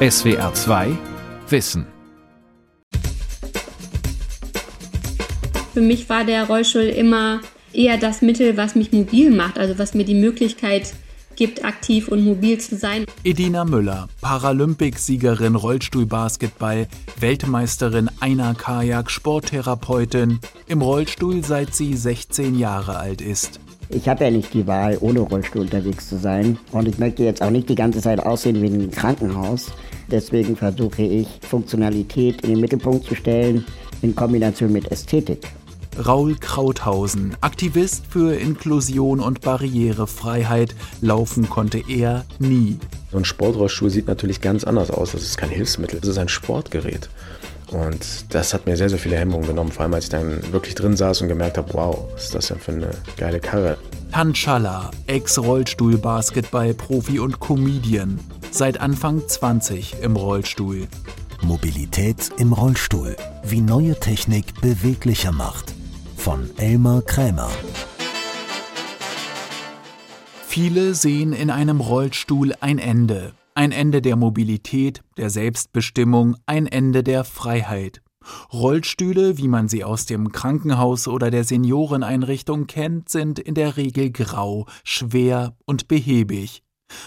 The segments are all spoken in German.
SWR 2 Wissen. Für mich war der Rollstuhl immer eher das Mittel, was mich mobil macht, also was mir die Möglichkeit gibt, aktiv und mobil zu sein. Edina Müller, Paralympicsiegerin Rollstuhlbasketball, Weltmeisterin Einer Kajak, Sporttherapeutin, im Rollstuhl seit sie 16 Jahre alt ist. Ich habe ja nicht die Wahl, ohne Rollstuhl unterwegs zu sein. Und ich möchte jetzt auch nicht die ganze Zeit aussehen wie ein Krankenhaus. Deswegen versuche ich, Funktionalität in den Mittelpunkt zu stellen, in Kombination mit Ästhetik. Raul Krauthausen, Aktivist für Inklusion und Barrierefreiheit, laufen konnte er nie. So ein Sportrollstuhl sieht natürlich ganz anders aus. Das ist kein Hilfsmittel, das ist ein Sportgerät. Und das hat mir sehr, sehr viele Hemmungen genommen, vor allem als ich dann wirklich drin saß und gemerkt habe, wow, was ist das denn für eine geile Karre. Tanchala, Ex-Rollstuhl-Basketball-Profi und Comedian, seit Anfang 20 im Rollstuhl. Mobilität im Rollstuhl, wie neue Technik beweglicher macht von Elmar Krämer. Viele sehen in einem Rollstuhl ein Ende. Ein Ende der Mobilität, der Selbstbestimmung, ein Ende der Freiheit. Rollstühle, wie man sie aus dem Krankenhaus oder der Senioreneinrichtung kennt, sind in der Regel grau, schwer und behäbig.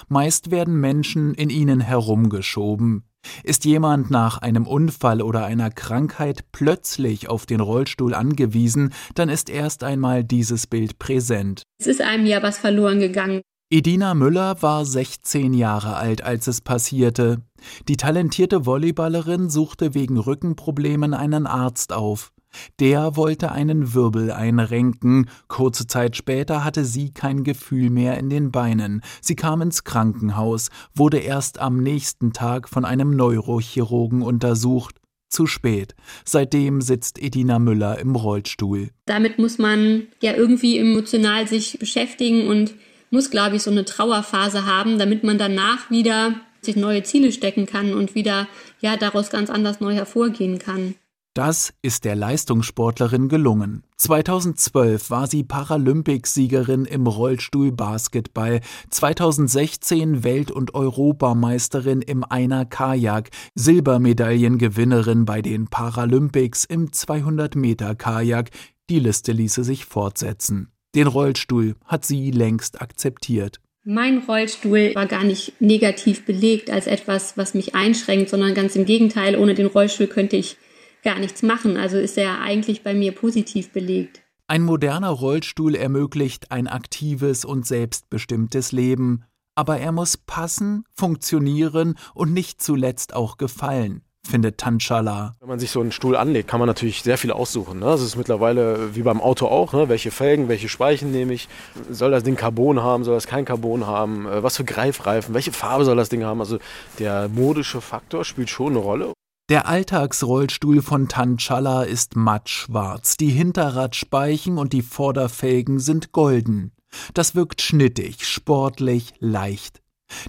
Meist werden Menschen in ihnen herumgeschoben. Ist jemand nach einem Unfall oder einer Krankheit plötzlich auf den Rollstuhl angewiesen, dann ist erst einmal dieses Bild präsent. Es ist einem ja was verloren gegangen. Edina Müller war 16 Jahre alt, als es passierte. Die talentierte Volleyballerin suchte wegen Rückenproblemen einen Arzt auf. Der wollte einen Wirbel einrenken. Kurze Zeit später hatte sie kein Gefühl mehr in den Beinen. Sie kam ins Krankenhaus, wurde erst am nächsten Tag von einem Neurochirurgen untersucht. Zu spät. Seitdem sitzt Edina Müller im Rollstuhl. Damit muss man ja irgendwie emotional sich beschäftigen und muss, glaube ich, so eine Trauerphase haben, damit man danach wieder sich neue Ziele stecken kann und wieder ja daraus ganz anders neu hervorgehen kann. Das ist der Leistungssportlerin gelungen. 2012 war sie Paralympicsiegerin im Rollstuhl-Basketball, 2016 Welt- und Europameisterin im Einer-Kajak, Silbermedaillengewinnerin bei den Paralympics im 200-Meter-Kajak. Die Liste ließe sich fortsetzen. Den Rollstuhl hat sie längst akzeptiert. Mein Rollstuhl war gar nicht negativ belegt als etwas, was mich einschränkt, sondern ganz im Gegenteil, ohne den Rollstuhl könnte ich gar nichts machen. Also ist er eigentlich bei mir positiv belegt. Ein moderner Rollstuhl ermöglicht ein aktives und selbstbestimmtes Leben, aber er muss passen, funktionieren und nicht zuletzt auch gefallen findet Tanchala. Wenn man sich so einen Stuhl anlegt, kann man natürlich sehr viel aussuchen. Ne? Das ist mittlerweile wie beim Auto auch. Ne? Welche Felgen, welche Speichen nehme ich? Soll das Ding Carbon haben? Soll das kein Carbon haben? Äh, was für Greifreifen? Welche Farbe soll das Ding haben? Also der modische Faktor spielt schon eine Rolle. Der Alltagsrollstuhl von Tanchala ist mattschwarz, die Hinterradspeichen und die Vorderfelgen sind golden. Das wirkt schnittig, sportlich, leicht.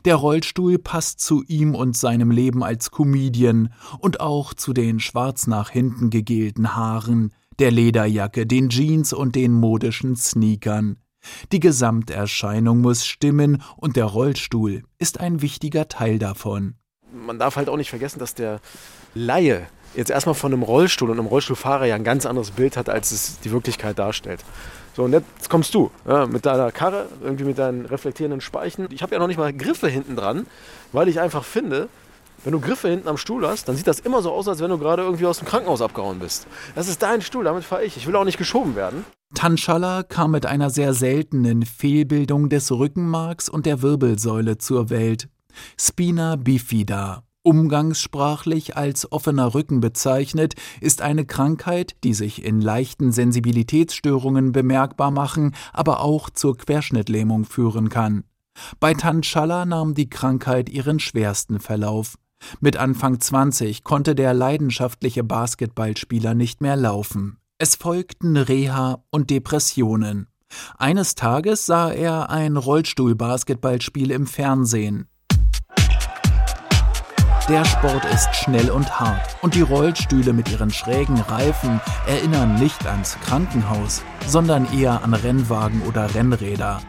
Der Rollstuhl passt zu ihm und seinem Leben als Comedian und auch zu den schwarz nach hinten gegelten Haaren, der Lederjacke, den Jeans und den modischen Sneakern. Die Gesamterscheinung muss stimmen und der Rollstuhl ist ein wichtiger Teil davon man darf halt auch nicht vergessen, dass der Laie jetzt erstmal von einem Rollstuhl und einem Rollstuhlfahrer ja ein ganz anderes Bild hat, als es die Wirklichkeit darstellt. So, und jetzt kommst du ja, mit deiner Karre, irgendwie mit deinen reflektierenden Speichen. Ich habe ja noch nicht mal Griffe hinten dran, weil ich einfach finde, wenn du Griffe hinten am Stuhl hast, dann sieht das immer so aus, als wenn du gerade irgendwie aus dem Krankenhaus abgehauen bist. Das ist dein Stuhl, damit fahre ich. Ich will auch nicht geschoben werden. Tanchala kam mit einer sehr seltenen Fehlbildung des Rückenmarks und der Wirbelsäule zur Welt. Spina bifida, umgangssprachlich als offener Rücken bezeichnet, ist eine Krankheit, die sich in leichten Sensibilitätsstörungen bemerkbar machen, aber auch zur Querschnittlähmung führen kann. Bei Tanchala nahm die Krankheit ihren schwersten Verlauf. Mit Anfang 20 konnte der leidenschaftliche Basketballspieler nicht mehr laufen. Es folgten Reha und Depressionen. Eines Tages sah er ein Rollstuhlbasketballspiel im Fernsehen. Der Sport ist schnell und hart und die Rollstühle mit ihren schrägen Reifen erinnern nicht ans Krankenhaus, sondern eher an Rennwagen oder Rennräder.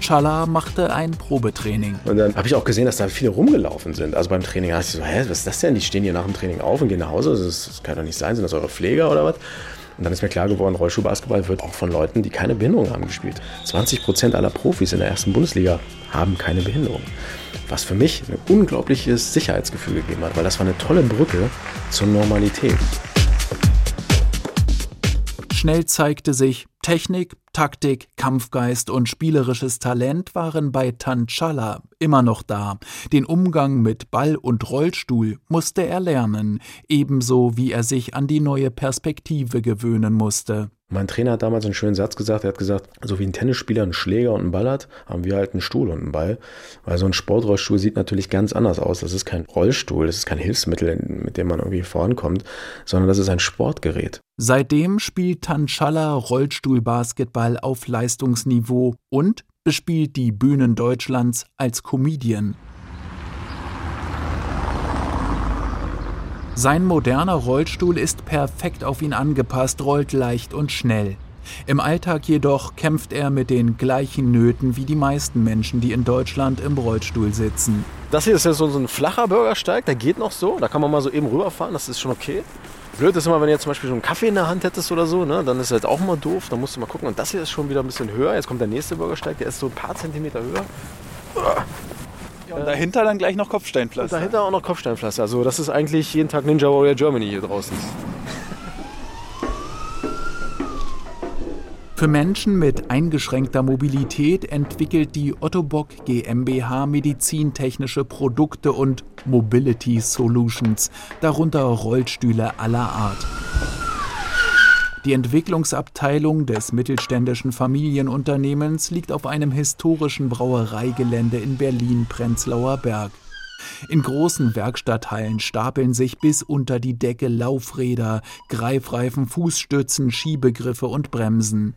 Challa machte ein Probetraining. Und dann habe ich auch gesehen, dass da viele rumgelaufen sind. Also beim Training dachte ich so, hä, was ist das denn? Die stehen hier nach dem Training auf und gehen nach Hause. Das, das kann doch nicht sein. Sind das eure Pfleger oder was? Und dann ist mir klar geworden, Rollstuhlbasketball wird auch von Leuten, die keine Behinderung haben, gespielt. 20 Prozent aller Profis in der ersten Bundesliga haben keine Behinderung. Was für mich ein unglaubliches Sicherheitsgefühl gegeben hat, weil das war eine tolle Brücke zur Normalität. Schnell zeigte sich, Technik, Taktik, Kampfgeist und spielerisches Talent waren bei Tanchala immer noch da. Den Umgang mit Ball und Rollstuhl musste er lernen, ebenso wie er sich an die neue Perspektive gewöhnen musste. Mein Trainer hat damals einen schönen Satz gesagt. Er hat gesagt, so wie ein Tennisspieler einen Schläger und einen Ball hat, haben wir halt einen Stuhl und einen Ball. Weil so ein Sportrollstuhl sieht natürlich ganz anders aus. Das ist kein Rollstuhl, das ist kein Hilfsmittel, mit dem man irgendwie vorankommt, sondern das ist ein Sportgerät. Seitdem spielt Tanchala Rollstuhlbasketball auf Leistungsniveau und bespielt die Bühnen Deutschlands als Comedian. Sein moderner Rollstuhl ist perfekt auf ihn angepasst, rollt leicht und schnell. Im Alltag jedoch kämpft er mit den gleichen Nöten wie die meisten Menschen, die in Deutschland im Rollstuhl sitzen. Das hier ist ja so ein flacher Bürgersteig, der geht noch so, da kann man mal so eben rüberfahren, das ist schon okay. Blöd ist immer, wenn du jetzt zum Beispiel so einen Kaffee in der Hand hättest oder so, ne, dann ist das auch mal doof, dann musst du mal gucken. Und das hier ist schon wieder ein bisschen höher, jetzt kommt der nächste Bürgersteig, der ist so ein paar Zentimeter höher. Und dahinter dann gleich noch Kopfsteinpflaster. Und dahinter auch noch Kopfsteinpflaster. Also das ist eigentlich jeden Tag Ninja Warrior Germany hier draußen. Für Menschen mit eingeschränkter Mobilität entwickelt die Otto Bock GmbH medizintechnische Produkte und Mobility Solutions, darunter Rollstühle aller Art. Die Entwicklungsabteilung des mittelständischen Familienunternehmens liegt auf einem historischen Brauereigelände in Berlin-Prenzlauer Berg. In großen Werkstatthallen stapeln sich bis unter die Decke Laufräder, Greifreifen, Fußstützen, Schiebegriffe und Bremsen.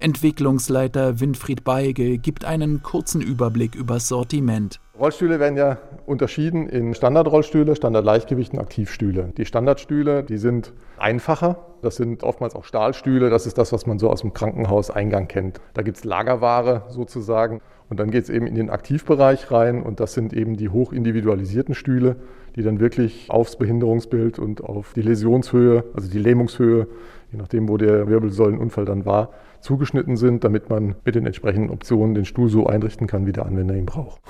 Entwicklungsleiter Winfried Beigel gibt einen kurzen Überblick übers Sortiment. Rollstühle werden ja unterschieden in Standardrollstühle, Standardleichtgewicht und Aktivstühle. Die Standardstühle, die sind einfacher. Das sind oftmals auch Stahlstühle. Das ist das, was man so aus dem Krankenhauseingang kennt. Da gibt es Lagerware sozusagen. Und dann geht es eben in den Aktivbereich rein. Und das sind eben die hochindividualisierten Stühle, die dann wirklich aufs Behinderungsbild und auf die Läsionshöhe, also die Lähmungshöhe, je nachdem, wo der Wirbelsäulenunfall dann war, zugeschnitten sind, damit man mit den entsprechenden Optionen den Stuhl so einrichten kann, wie der Anwender ihn braucht.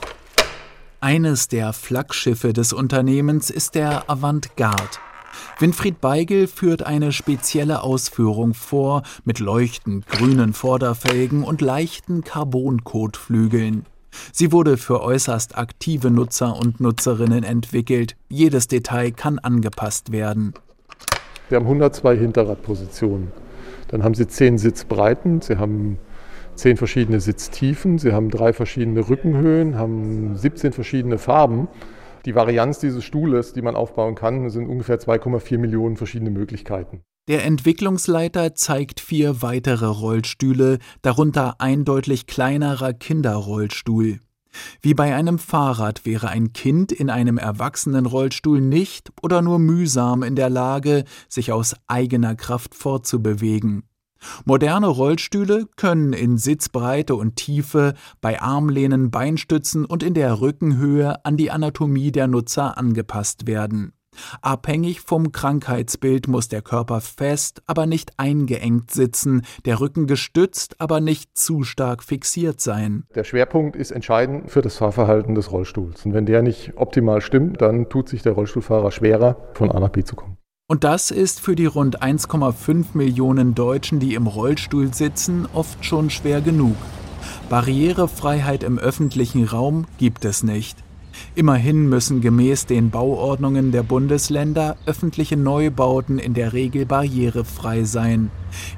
Eines der Flaggschiffe des Unternehmens ist der Avantgarde. Winfried Beigel führt eine spezielle Ausführung vor mit leuchtend grünen Vorderfelgen und leichten Carbonkotflügeln. Sie wurde für äußerst aktive Nutzer und Nutzerinnen entwickelt. Jedes Detail kann angepasst werden. Wir haben 102 Hinterradpositionen. Dann haben Sie 10 Sitzbreiten, Sie haben zehn verschiedene Sitztiefen, sie haben drei verschiedene Rückenhöhen, haben 17 verschiedene Farben. Die Varianz dieses Stuhles, die man aufbauen kann, sind ungefähr 2,4 Millionen verschiedene Möglichkeiten. Der Entwicklungsleiter zeigt vier weitere Rollstühle, darunter ein deutlich kleinerer Kinderrollstuhl. Wie bei einem Fahrrad wäre ein Kind in einem erwachsenen Rollstuhl nicht oder nur mühsam in der Lage, sich aus eigener Kraft fortzubewegen. Moderne Rollstühle können in Sitzbreite und Tiefe, bei Armlehnen, Beinstützen und in der Rückenhöhe an die Anatomie der Nutzer angepasst werden. Abhängig vom Krankheitsbild muss der Körper fest, aber nicht eingeengt sitzen, der Rücken gestützt, aber nicht zu stark fixiert sein. Der Schwerpunkt ist entscheidend für das Fahrverhalten des Rollstuhls. Und wenn der nicht optimal stimmt, dann tut sich der Rollstuhlfahrer schwerer, von A nach B zu kommen. Und das ist für die rund 1,5 Millionen Deutschen, die im Rollstuhl sitzen, oft schon schwer genug. Barrierefreiheit im öffentlichen Raum gibt es nicht. Immerhin müssen gemäß den Bauordnungen der Bundesländer öffentliche Neubauten in der Regel barrierefrei sein,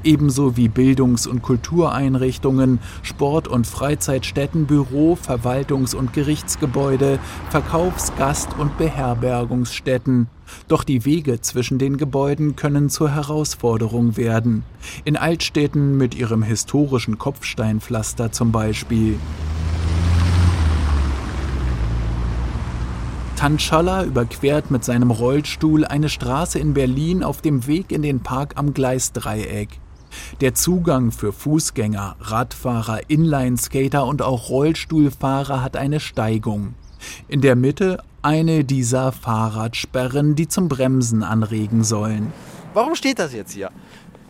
ebenso wie Bildungs- und Kultureinrichtungen, Sport- und Freizeitstätten, Büro-, Verwaltungs- und Gerichtsgebäude, Verkaufs-, Gast- und Beherbergungsstätten. Doch die Wege zwischen den Gebäuden können zur Herausforderung werden. In Altstädten mit ihrem historischen Kopfsteinpflaster zum Beispiel. Tanschaller überquert mit seinem Rollstuhl eine Straße in Berlin auf dem Weg in den Park am Gleisdreieck. Der Zugang für Fußgänger, Radfahrer, Inlineskater und auch Rollstuhlfahrer hat eine Steigung. In der Mitte eine dieser Fahrradsperren, die zum Bremsen anregen sollen. Warum steht das jetzt hier?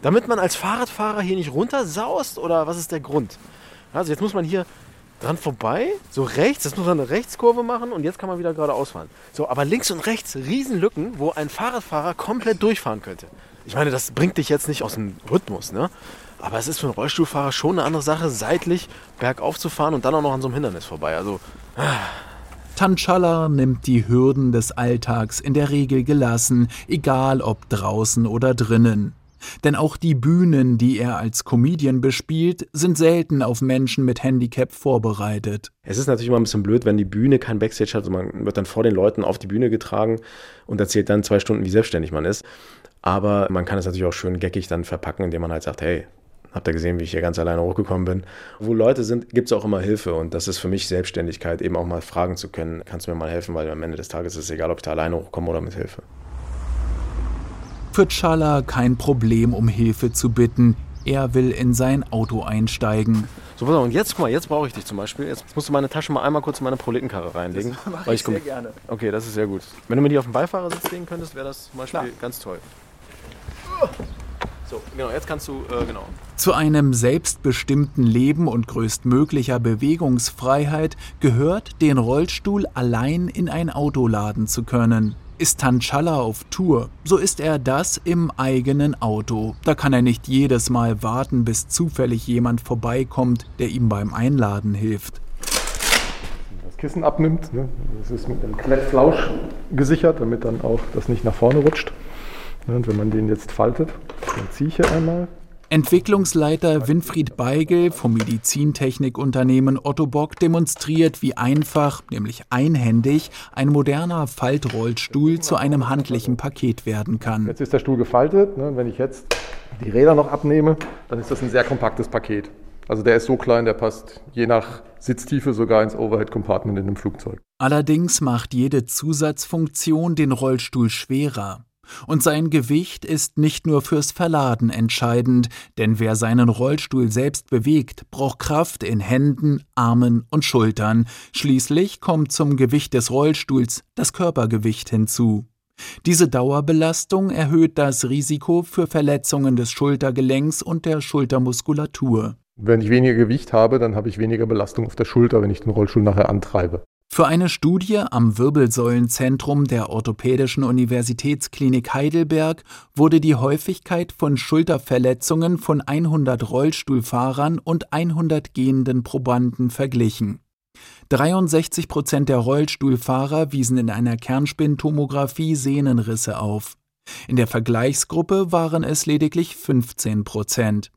Damit man als Fahrradfahrer hier nicht runtersaust oder was ist der Grund? Also jetzt muss man hier dran vorbei, so rechts, das muss man eine Rechtskurve machen und jetzt kann man wieder geradeaus fahren. So, aber links und rechts Riesenlücken, wo ein Fahrradfahrer komplett durchfahren könnte. Ich meine, das bringt dich jetzt nicht aus dem Rhythmus, ne? Aber es ist für einen Rollstuhlfahrer schon eine andere Sache, seitlich bergauf zu fahren und dann auch noch an so einem Hindernis vorbei. Also. Tanchala nimmt die Hürden des Alltags in der Regel gelassen, egal ob draußen oder drinnen. Denn auch die Bühnen, die er als Comedian bespielt, sind selten auf Menschen mit Handicap vorbereitet. Es ist natürlich immer ein bisschen blöd, wenn die Bühne kein Backstage hat. Also man wird dann vor den Leuten auf die Bühne getragen und erzählt dann zwei Stunden, wie selbstständig man ist. Aber man kann es natürlich auch schön geckig dann verpacken, indem man halt sagt, hey, habt ihr gesehen, wie ich hier ganz alleine hochgekommen bin? Wo Leute sind, gibt es auch immer Hilfe und das ist für mich Selbstständigkeit, eben auch mal fragen zu können, kannst du mir mal helfen, weil am Ende des Tages ist es egal, ob ich da alleine hochkomme oder mit Hilfe. Für Chala kein Problem, um Hilfe zu bitten. Er will in sein Auto einsteigen. So, pass auf, und jetzt, guck mal, jetzt brauche ich dich zum Beispiel. Jetzt musst du meine Tasche mal einmal kurz in meine Proletenkarre reinlegen. Das mache weil ich komm- sehr gerne. Okay, das ist sehr gut. Wenn du mir die auf dem Beifahrersitz legen könntest, wäre das zum Beispiel Klar. ganz toll. So, genau, jetzt kannst du, äh, genau. Zu einem selbstbestimmten Leben und größtmöglicher Bewegungsfreiheit gehört, den Rollstuhl allein in ein Auto laden zu können. Ist Tanchala auf Tour, so ist er das im eigenen Auto. Da kann er nicht jedes Mal warten, bis zufällig jemand vorbeikommt, der ihm beim Einladen hilft. das Kissen abnimmt. Ne? Das ist mit einem Klettflausch gesichert, damit dann auch das nicht nach vorne rutscht. Ne? Und wenn man den jetzt faltet, dann ziehe ich hier einmal. Entwicklungsleiter Winfried Beigel vom Medizintechnikunternehmen Otto Bock demonstriert, wie einfach, nämlich einhändig, ein moderner Faltrollstuhl zu einem handlichen Paket werden kann. Jetzt ist der Stuhl gefaltet. Ne? Wenn ich jetzt die Räder noch abnehme, dann ist das ein sehr kompaktes Paket. Also der ist so klein, der passt je nach Sitztiefe sogar ins Overhead Compartment in einem Flugzeug. Allerdings macht jede Zusatzfunktion den Rollstuhl schwerer. Und sein Gewicht ist nicht nur fürs Verladen entscheidend, denn wer seinen Rollstuhl selbst bewegt, braucht Kraft in Händen, Armen und Schultern. Schließlich kommt zum Gewicht des Rollstuhls das Körpergewicht hinzu. Diese Dauerbelastung erhöht das Risiko für Verletzungen des Schultergelenks und der Schultermuskulatur. Wenn ich weniger Gewicht habe, dann habe ich weniger Belastung auf der Schulter, wenn ich den Rollstuhl nachher antreibe. Für eine Studie am Wirbelsäulenzentrum der Orthopädischen Universitätsklinik Heidelberg wurde die Häufigkeit von Schulterverletzungen von 100 Rollstuhlfahrern und 100 gehenden Probanden verglichen. 63 Prozent der Rollstuhlfahrer wiesen in einer Kernspintomographie Sehnenrisse auf. In der Vergleichsgruppe waren es lediglich 15 Prozent.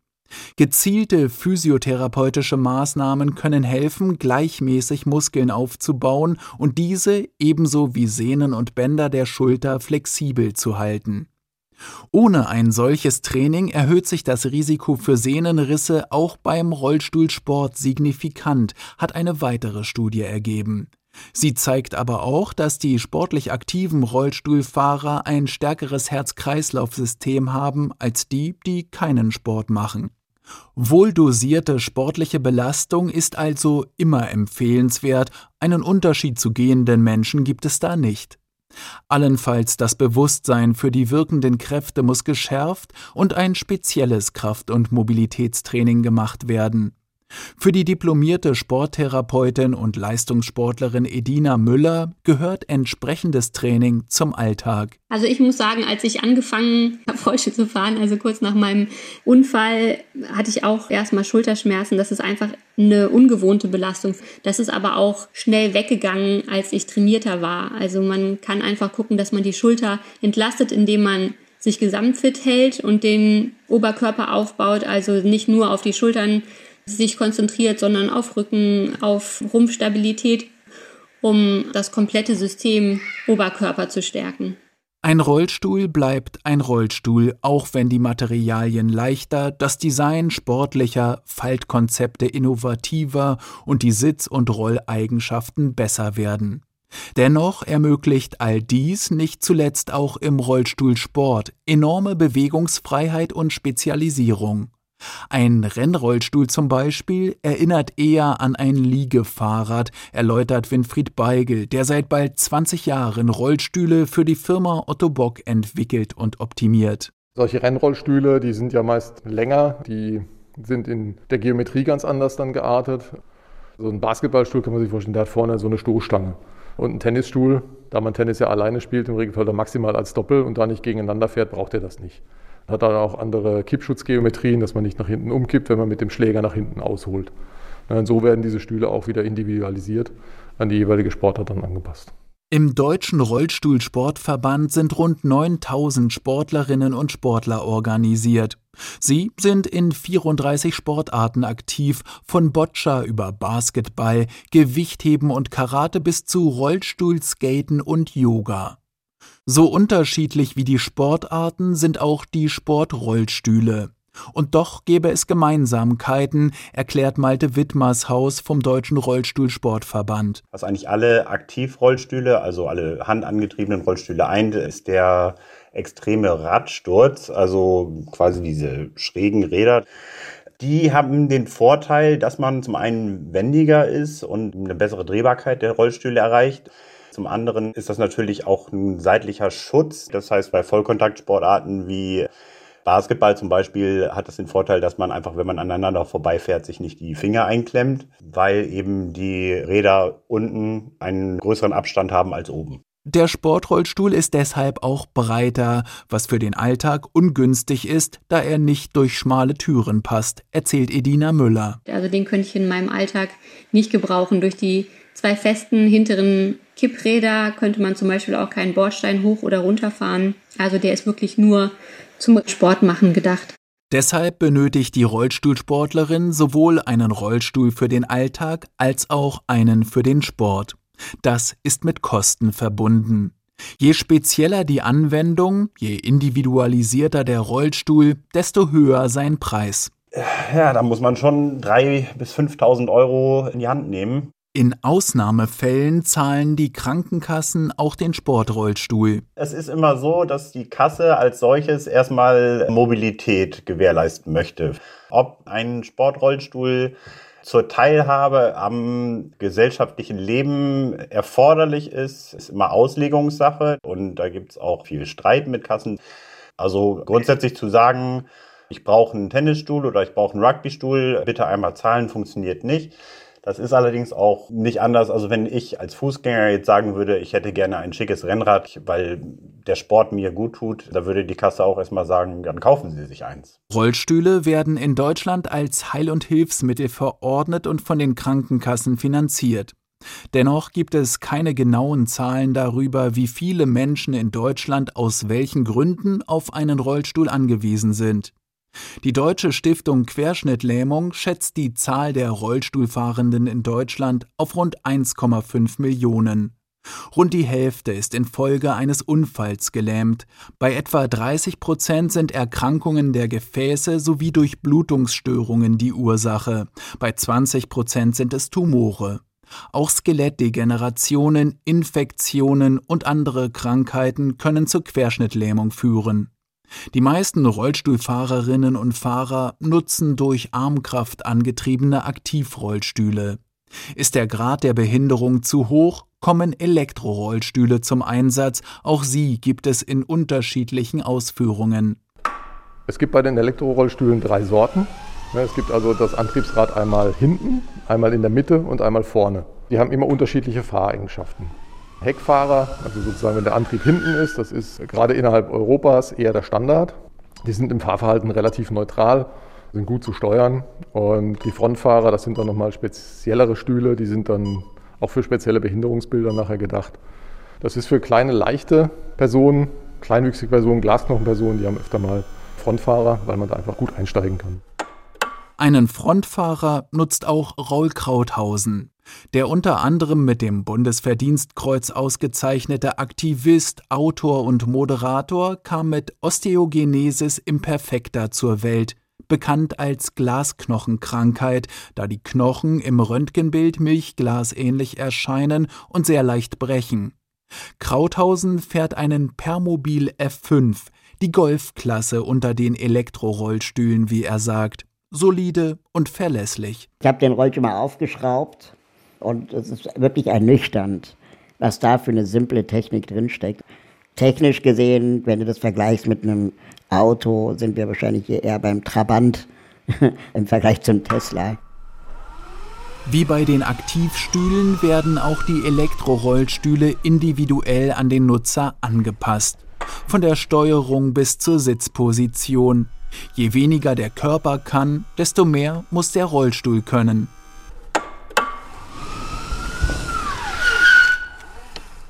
Gezielte physiotherapeutische Maßnahmen können helfen, gleichmäßig Muskeln aufzubauen und diese ebenso wie Sehnen und Bänder der Schulter flexibel zu halten. Ohne ein solches Training erhöht sich das Risiko für Sehnenrisse auch beim Rollstuhlsport signifikant, hat eine weitere Studie ergeben. Sie zeigt aber auch, dass die sportlich aktiven Rollstuhlfahrer ein stärkeres Herz-Kreislauf-System haben als die, die keinen Sport machen. Wohldosierte sportliche Belastung ist also immer empfehlenswert, einen Unterschied zu gehenden Menschen gibt es da nicht. Allenfalls das Bewusstsein für die wirkenden Kräfte muss geschärft und ein spezielles Kraft- und Mobilitätstraining gemacht werden. Für die diplomierte Sporttherapeutin und Leistungssportlerin Edina Müller gehört entsprechendes Training zum Alltag. Also ich muss sagen, als ich angefangen habe, Rollstuhl zu fahren, also kurz nach meinem Unfall, hatte ich auch erstmal Schulterschmerzen. Das ist einfach eine ungewohnte Belastung. Das ist aber auch schnell weggegangen, als ich trainierter war. Also man kann einfach gucken, dass man die Schulter entlastet, indem man sich gesamtfit hält und den Oberkörper aufbaut. Also nicht nur auf die Schultern sich konzentriert, sondern auf Rücken, auf Rumpfstabilität, um das komplette System Oberkörper zu stärken. Ein Rollstuhl bleibt ein Rollstuhl, auch wenn die Materialien leichter, das Design sportlicher, Faltkonzepte innovativer und die Sitz- und Rolleigenschaften besser werden. Dennoch ermöglicht all dies nicht zuletzt auch im Rollstuhlsport enorme Bewegungsfreiheit und Spezialisierung. Ein Rennrollstuhl zum Beispiel erinnert eher an ein Liegefahrrad, erläutert Winfried Beigel, der seit bald 20 Jahren Rollstühle für die Firma Otto Bock entwickelt und optimiert. Solche Rennrollstühle, die sind ja meist länger, die sind in der Geometrie ganz anders dann geartet. So ein Basketballstuhl kann man sich vorstellen, der hat vorne so eine Stoßstange. Und ein Tennisstuhl, da man Tennis ja alleine spielt, im Regelfall dann maximal als Doppel und da nicht gegeneinander fährt, braucht er das nicht. Hat dann auch andere Kippschutzgeometrien, dass man nicht nach hinten umkippt, wenn man mit dem Und nach hinten ausholt. Und so werden diese Stühle auch wieder individualisiert an die jeweilige Sportart dann angepasst. Im Deutschen Rollstuhlsportverband sind rund 9000 Sportlerinnen und Sportler organisiert. Sie sind in 34 Sportarten aktiv, von Boccia über Basketball, Gewichtheben und Karate bis zu Rollstuhlskaten und Yoga. So unterschiedlich wie die Sportarten sind auch die Sportrollstühle. Und doch gäbe es Gemeinsamkeiten, erklärt Malte Wittmershaus vom Deutschen Rollstuhlsportverband. Was eigentlich alle Aktivrollstühle, also alle handangetriebenen Rollstühle eint, ist der extreme Radsturz, also quasi diese schrägen Räder. Die haben den Vorteil, dass man zum einen wendiger ist und eine bessere Drehbarkeit der Rollstühle erreicht. Zum anderen ist das natürlich auch ein seitlicher Schutz. Das heißt, bei Vollkontaktsportarten wie Basketball zum Beispiel hat das den Vorteil, dass man einfach, wenn man aneinander vorbeifährt, sich nicht die Finger einklemmt, weil eben die Räder unten einen größeren Abstand haben als oben. Der Sportrollstuhl ist deshalb auch breiter, was für den Alltag ungünstig ist, da er nicht durch schmale Türen passt, erzählt Edina Müller. Also den könnte ich in meinem Alltag nicht gebrauchen. Durch die zwei festen hinteren Kippräder könnte man zum Beispiel auch keinen Bordstein hoch oder runter fahren. Also der ist wirklich nur zum Sportmachen gedacht. Deshalb benötigt die Rollstuhlsportlerin sowohl einen Rollstuhl für den Alltag als auch einen für den Sport. Das ist mit Kosten verbunden. Je spezieller die Anwendung, je individualisierter der Rollstuhl, desto höher sein Preis. Ja, da muss man schon 3.000 bis 5.000 Euro in die Hand nehmen. In Ausnahmefällen zahlen die Krankenkassen auch den Sportrollstuhl. Es ist immer so, dass die Kasse als solches erstmal Mobilität gewährleisten möchte. Ob ein Sportrollstuhl zur Teilhabe am gesellschaftlichen Leben erforderlich ist, ist immer Auslegungssache und da gibt es auch viel Streit mit Kassen. Also grundsätzlich zu sagen, ich brauche einen Tennisstuhl oder ich brauche einen Rugbystuhl, bitte einmal zahlen, funktioniert nicht. Das ist allerdings auch nicht anders. Also wenn ich als Fußgänger jetzt sagen würde, ich hätte gerne ein schickes Rennrad, weil der Sport mir gut tut, da würde die Kasse auch erstmal sagen, dann kaufen Sie sich eins. Rollstühle werden in Deutschland als Heil- und Hilfsmittel verordnet und von den Krankenkassen finanziert. Dennoch gibt es keine genauen Zahlen darüber, wie viele Menschen in Deutschland aus welchen Gründen auf einen Rollstuhl angewiesen sind. Die Deutsche Stiftung Querschnittlähmung schätzt die Zahl der Rollstuhlfahrenden in Deutschland auf rund 1,5 Millionen. Rund die Hälfte ist infolge eines Unfalls gelähmt. Bei etwa 30 Prozent sind Erkrankungen der Gefäße sowie Durchblutungsstörungen die Ursache. Bei 20 Prozent sind es Tumore. Auch Skelettdegenerationen, Infektionen und andere Krankheiten können zur Querschnittlähmung führen. Die meisten Rollstuhlfahrerinnen und Fahrer nutzen durch Armkraft angetriebene Aktivrollstühle. Ist der Grad der Behinderung zu hoch, kommen Elektrorollstühle zum Einsatz. Auch sie gibt es in unterschiedlichen Ausführungen. Es gibt bei den Elektrorollstühlen drei Sorten. Es gibt also das Antriebsrad einmal hinten, einmal in der Mitte und einmal vorne. Die haben immer unterschiedliche Fahreigenschaften. Heckfahrer, also sozusagen wenn der Antrieb hinten ist, das ist gerade innerhalb Europas eher der Standard. Die sind im Fahrverhalten relativ neutral, sind gut zu steuern. Und die Frontfahrer, das sind dann nochmal speziellere Stühle, die sind dann auch für spezielle Behinderungsbilder nachher gedacht. Das ist für kleine, leichte Personen, kleinwüchsige Personen, Glasknochenpersonen, die haben öfter mal Frontfahrer, weil man da einfach gut einsteigen kann. Einen Frontfahrer nutzt auch Raul Krauthausen. Der unter anderem mit dem Bundesverdienstkreuz ausgezeichnete Aktivist, Autor und Moderator kam mit Osteogenesis imperfecta zur Welt, bekannt als Glasknochenkrankheit, da die Knochen im Röntgenbild milchglasähnlich erscheinen und sehr leicht brechen. Krauthausen fährt einen Permobil F5, die Golfklasse unter den Elektrorollstühlen, wie er sagt. Solide und verlässlich. Ich habe den Rollstuhl mal aufgeschraubt und es ist wirklich ernüchternd, was da für eine simple Technik drinsteckt. Technisch gesehen, wenn du das vergleichst mit einem Auto, sind wir wahrscheinlich hier eher beim Trabant im Vergleich zum Tesla. Wie bei den Aktivstühlen werden auch die Elektrorollstühle individuell an den Nutzer angepasst. Von der Steuerung bis zur Sitzposition. Je weniger der Körper kann, desto mehr muss der Rollstuhl können.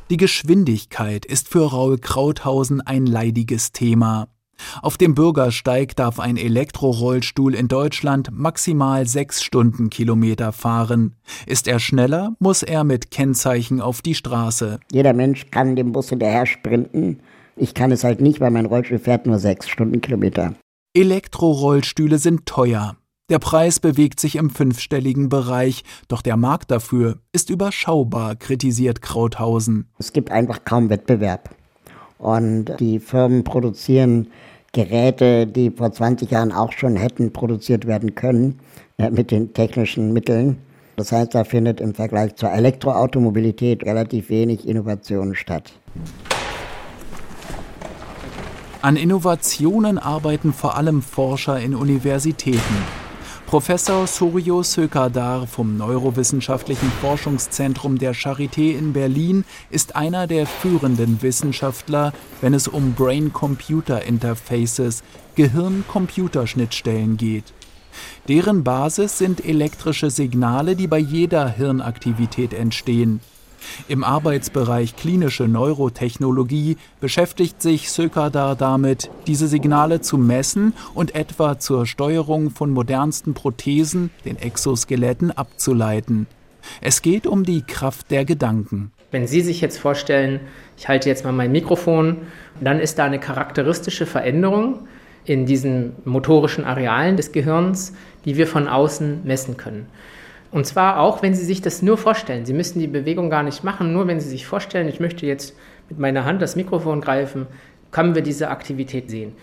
Die Geschwindigkeit ist für Raul Krauthausen ein leidiges Thema. Auf dem Bürgersteig darf ein Elektrorollstuhl in Deutschland maximal sechs Stundenkilometer fahren. Ist er schneller, muss er mit Kennzeichen auf die Straße. Jeder Mensch kann dem Bus hinterher sprinten. Ich kann es halt nicht, weil mein Rollstuhl fährt nur sechs Stundenkilometer. Elektrorollstühle sind teuer. Der Preis bewegt sich im fünfstelligen Bereich, doch der Markt dafür ist überschaubar, kritisiert Krauthausen. Es gibt einfach kaum Wettbewerb. Und die Firmen produzieren Geräte, die vor 20 Jahren auch schon hätten produziert werden können äh, mit den technischen Mitteln. Das heißt, da findet im Vergleich zur Elektroautomobilität relativ wenig Innovation statt. An Innovationen arbeiten vor allem Forscher in Universitäten. Professor Suryo Sökadar vom Neurowissenschaftlichen Forschungszentrum der Charité in Berlin ist einer der führenden Wissenschaftler, wenn es um Brain-Computer-Interfaces, Gehirn-Computerschnittstellen geht. Deren Basis sind elektrische Signale, die bei jeder Hirnaktivität entstehen. Im Arbeitsbereich klinische Neurotechnologie beschäftigt sich Sökadar damit, diese Signale zu messen und etwa zur Steuerung von modernsten Prothesen, den Exoskeletten, abzuleiten. Es geht um die Kraft der Gedanken. Wenn Sie sich jetzt vorstellen, ich halte jetzt mal mein Mikrofon, dann ist da eine charakteristische Veränderung in diesen motorischen Arealen des Gehirns, die wir von außen messen können. Und zwar auch, wenn Sie sich das nur vorstellen. Sie müssen die Bewegung gar nicht machen, nur wenn Sie sich vorstellen, ich möchte jetzt mit meiner Hand das Mikrofon greifen, können wir diese Aktivität sehen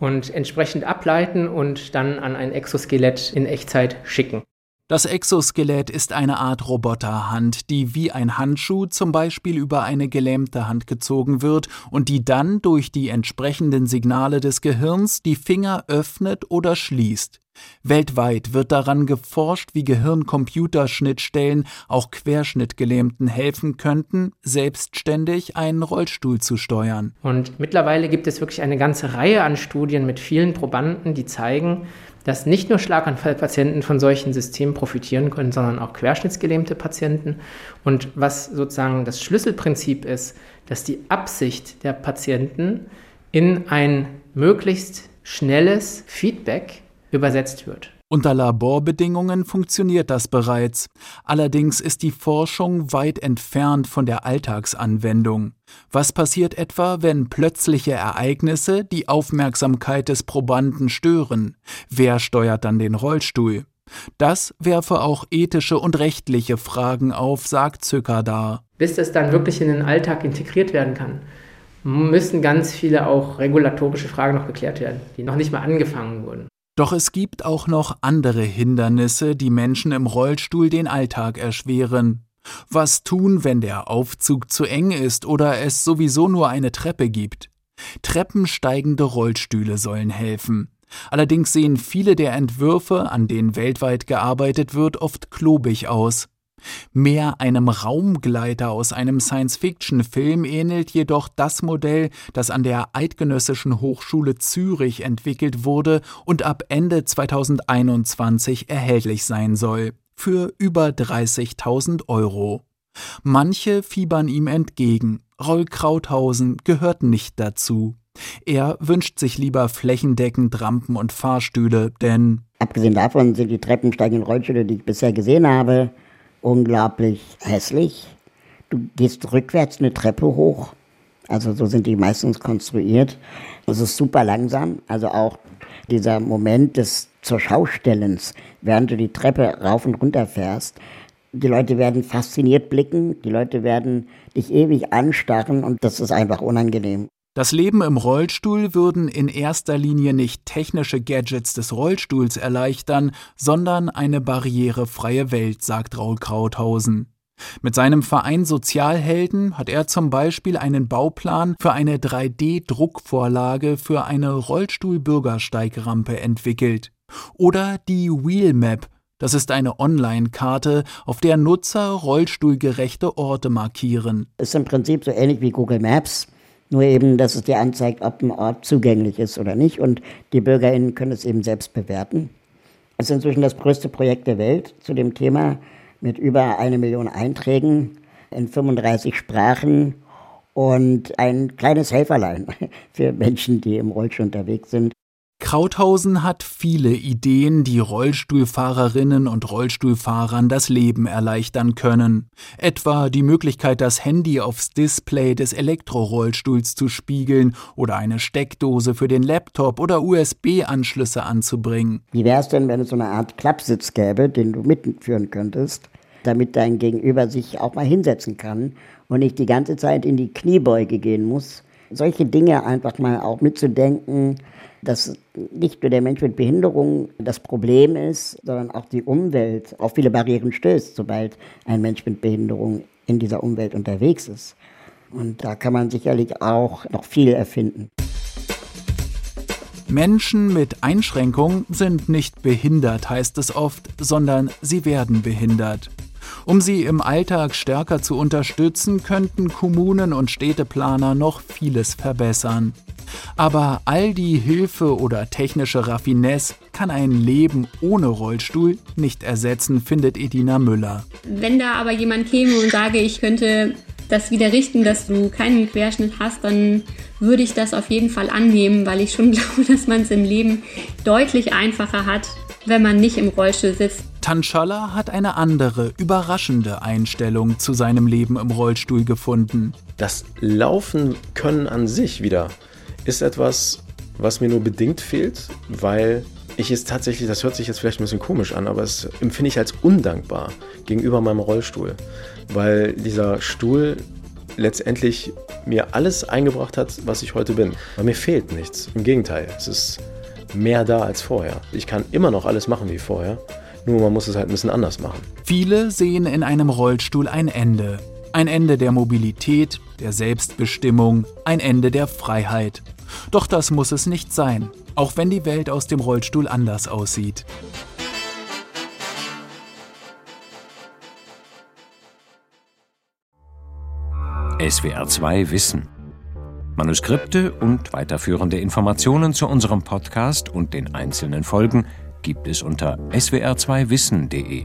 und entsprechend ableiten und dann an ein Exoskelett in Echtzeit schicken. Das Exoskelett ist eine Art Roboterhand, die wie ein Handschuh zum Beispiel über eine gelähmte Hand gezogen wird und die dann durch die entsprechenden Signale des Gehirns die Finger öffnet oder schließt. Weltweit wird daran geforscht, wie Gehirn-Computerschnittstellen auch Querschnittgelähmten helfen könnten, selbstständig einen Rollstuhl zu steuern. Und mittlerweile gibt es wirklich eine ganze Reihe an Studien mit vielen Probanden, die zeigen, dass nicht nur Schlaganfallpatienten von solchen Systemen profitieren können, sondern auch querschnittsgelähmte Patienten. Und was sozusagen das Schlüsselprinzip ist, dass die Absicht der Patienten in ein möglichst schnelles Feedback übersetzt wird. Unter Laborbedingungen funktioniert das bereits. Allerdings ist die Forschung weit entfernt von der Alltagsanwendung. Was passiert etwa, wenn plötzliche Ereignisse die Aufmerksamkeit des Probanden stören? Wer steuert dann den Rollstuhl? Das werfe auch ethische und rechtliche Fragen auf, sagt Zückerdar. Bis das dann wirklich in den Alltag integriert werden kann, müssen ganz viele auch regulatorische Fragen noch geklärt werden, die noch nicht mal angefangen wurden. Doch es gibt auch noch andere Hindernisse, die Menschen im Rollstuhl den Alltag erschweren. Was tun, wenn der Aufzug zu eng ist oder es sowieso nur eine Treppe gibt? Treppensteigende Rollstühle sollen helfen. Allerdings sehen viele der Entwürfe, an denen weltweit gearbeitet wird, oft klobig aus. Mehr einem Raumgleiter aus einem Science-Fiction-Film ähnelt jedoch das Modell, das an der Eidgenössischen Hochschule Zürich entwickelt wurde und ab Ende 2021 erhältlich sein soll. Für über 30.000 Euro. Manche fiebern ihm entgegen. Roll Krauthausen gehört nicht dazu. Er wünscht sich lieber flächendeckend Rampen und Fahrstühle, denn Abgesehen davon sind die treppensteigenden Rollstühle, die ich bisher gesehen habe, unglaublich hässlich. Du gehst rückwärts eine Treppe hoch. Also so sind die meistens konstruiert. Es ist super langsam. Also auch dieser Moment des zur Schaustellens, während du die Treppe rauf und runter fährst. Die Leute werden fasziniert blicken, die Leute werden dich ewig anstarren und das ist einfach unangenehm. Das Leben im Rollstuhl würden in erster Linie nicht technische Gadgets des Rollstuhls erleichtern, sondern eine barrierefreie Welt, sagt Raul Krauthausen. Mit seinem Verein Sozialhelden hat er zum Beispiel einen Bauplan für eine 3D-Druckvorlage für eine Rollstuhl-Bürgersteigrampe entwickelt. Oder die Wheelmap, das ist eine Online-Karte, auf der Nutzer rollstuhlgerechte Orte markieren. Ist im Prinzip so ähnlich wie Google Maps nur eben, dass es dir anzeigt, ob ein Ort zugänglich ist oder nicht. Und die BürgerInnen können es eben selbst bewerten. Es ist inzwischen das größte Projekt der Welt zu dem Thema mit über eine Million Einträgen in 35 Sprachen und ein kleines Helferlein für Menschen, die im Rollstuhl unterwegs sind. Krauthausen hat viele Ideen, die Rollstuhlfahrerinnen und Rollstuhlfahrern das Leben erleichtern können. Etwa die Möglichkeit, das Handy aufs Display des Elektrorollstuhls zu spiegeln oder eine Steckdose für den Laptop oder USB-Anschlüsse anzubringen. Wie wäre es denn, wenn es so eine Art Klappsitz gäbe, den du mitführen könntest, damit dein Gegenüber sich auch mal hinsetzen kann und nicht die ganze Zeit in die Kniebeuge gehen muss? Solche Dinge einfach mal auch mitzudenken, dass nicht nur der Mensch mit Behinderung das Problem ist, sondern auch die Umwelt auf viele Barrieren stößt, sobald ein Mensch mit Behinderung in dieser Umwelt unterwegs ist. Und da kann man sicherlich auch noch viel erfinden. Menschen mit Einschränkung sind nicht behindert, heißt es oft, sondern sie werden behindert. Um sie im Alltag stärker zu unterstützen, könnten Kommunen und Städteplaner noch vieles verbessern. Aber all die Hilfe oder technische Raffinesse kann ein Leben ohne Rollstuhl nicht ersetzen, findet Edina Müller. Wenn da aber jemand käme und sage, ich könnte das wieder richten, dass du keinen Querschnitt hast, dann würde ich das auf jeden Fall annehmen, weil ich schon glaube, dass man es im Leben deutlich einfacher hat, wenn man nicht im Rollstuhl sitzt. Tanshala hat eine andere, überraschende Einstellung zu seinem Leben im Rollstuhl gefunden. Das Laufen können an sich wieder ist etwas, was mir nur bedingt fehlt, weil ich es tatsächlich, das hört sich jetzt vielleicht ein bisschen komisch an, aber es empfinde ich als undankbar gegenüber meinem Rollstuhl, weil dieser Stuhl letztendlich mir alles eingebracht hat, was ich heute bin. Aber mir fehlt nichts. Im Gegenteil, es ist mehr da als vorher. Ich kann immer noch alles machen wie vorher, nur man muss es halt ein bisschen anders machen. Viele sehen in einem Rollstuhl ein Ende. Ein Ende der Mobilität, der Selbstbestimmung, ein Ende der Freiheit. Doch das muss es nicht sein, auch wenn die Welt aus dem Rollstuhl anders aussieht. SWR 2 Wissen. Manuskripte und weiterführende Informationen zu unserem Podcast und den einzelnen Folgen gibt es unter swr2wissen.de.